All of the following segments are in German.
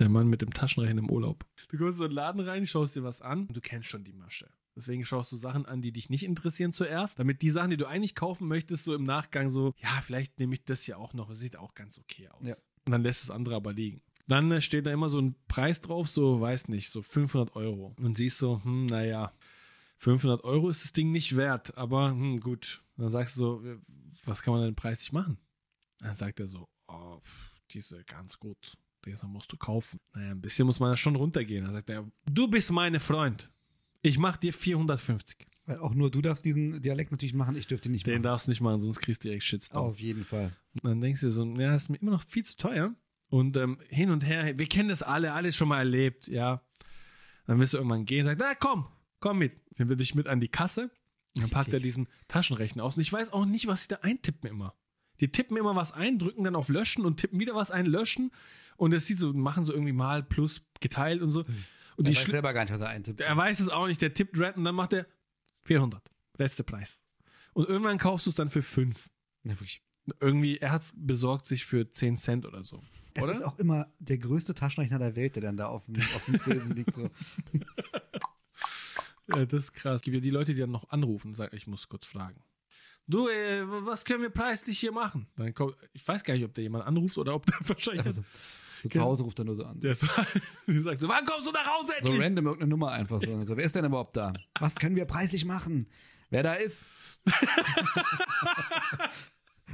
Der Mann mit dem Taschenrechner im Urlaub. Du kommst in so einen Laden rein, schaust dir was an und du kennst schon die Masche. Deswegen schaust du Sachen an, die dich nicht interessieren zuerst, damit die Sachen, die du eigentlich kaufen möchtest, so im Nachgang so, ja, vielleicht nehme ich das ja auch noch. Es sieht auch ganz okay aus. Ja. Und dann lässt das andere aber liegen. Dann äh, steht da immer so ein Preis drauf, so, weiß nicht, so 500 Euro. Und siehst so, hm, naja, 500 Euro ist das Ding nicht wert, aber hm, gut. Dann sagst du so, was kann man denn preislich machen? Dann sagt er so, oh, diese ganz gut. Diese musst du kaufen. Naja, ein bisschen muss man ja schon runtergehen. Dann sagt er, du bist meine Freund. Ich mach dir 450. Weil auch nur du darfst diesen Dialekt natürlich machen, ich dürfte nicht Den machen. darfst du nicht machen, sonst kriegst du direkt Shitstorm. Auf jeden Fall. Und dann denkst du dir so, ja, ist mir immer noch viel zu teuer. Und ähm, hin und her, wir kennen das alle, alles schon mal erlebt, ja. Dann wirst du irgendwann gehen und sagst, na komm, komm mit. Dann wird dich mit an die Kasse. Dann packt er diesen Taschenrechner aus. Und ich weiß auch nicht, was sie da eintippen immer. Die tippen immer was ein, drücken dann auf Löschen und tippen wieder was ein, löschen. Und das sieht so, machen so irgendwie mal plus geteilt und so. Und die Ich weiß selber gar nicht, was er eintippt. er weiß es auch nicht, der tippt red und dann macht er 400. Letzter Preis. Und irgendwann kaufst du es dann für 5. Ja, wirklich. Irgendwie, er hat's besorgt sich für 10 Cent oder so. Es Oder? ist auch immer der größte Taschenrechner der Welt, der dann da auf dem, auf dem Tresen liegt. So. Ja, das ist krass. Es gibt ja die Leute, die dann noch anrufen und sagen, ich muss kurz fragen. Du, äh, was können wir preislich hier machen? Dann kommt, ich weiß gar nicht, ob der jemand anruft oder ob der wahrscheinlich. Also, so zu Hause ruft er nur so an. Der so, die sagt so, wann kommst du nach Hause So endlich? random irgendeine Nummer einfach so. so. Wer ist denn überhaupt da? Was können wir preislich machen? Wer da ist?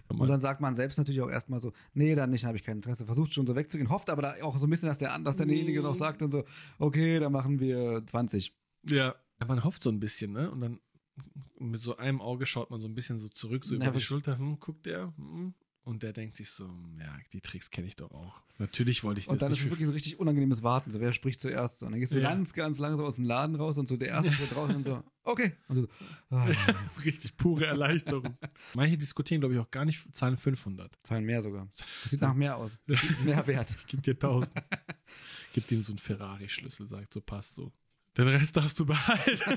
Und dann sagt man selbst natürlich auch erstmal so, nee, dann nicht, habe ich kein Interesse. Versucht schon so wegzugehen, hofft aber da auch so ein bisschen, dass der, dass derjenige noch sagt dann so, okay, dann machen wir 20. ja. Man hofft so ein bisschen, ne? Und dann mit so einem Auge schaut man so ein bisschen so zurück, so Na, über die Schulter, hm, guckt der, hm. Und der denkt sich so, ja, die Tricks kenne ich doch auch. Natürlich wollte ich das Und dann nicht ist es wirklich so richtig unangenehmes Warten. So, wer spricht zuerst? So, und dann gehst du Ja. ganz, ganz langsam aus dem Laden raus und so der Erste steht draußen und so, okay. Und so, ah, richtig pure Erleichterung. Manche diskutieren, glaube ich, auch gar nicht, zahlen 500. zahlen mehr sogar. Das sieht nach mehr aus. Das ist mehr wert. Gib dir 1000. Gib ihm so einen Ferrari-Schlüssel, sagt so, passt so. Den Rest darfst du behalten.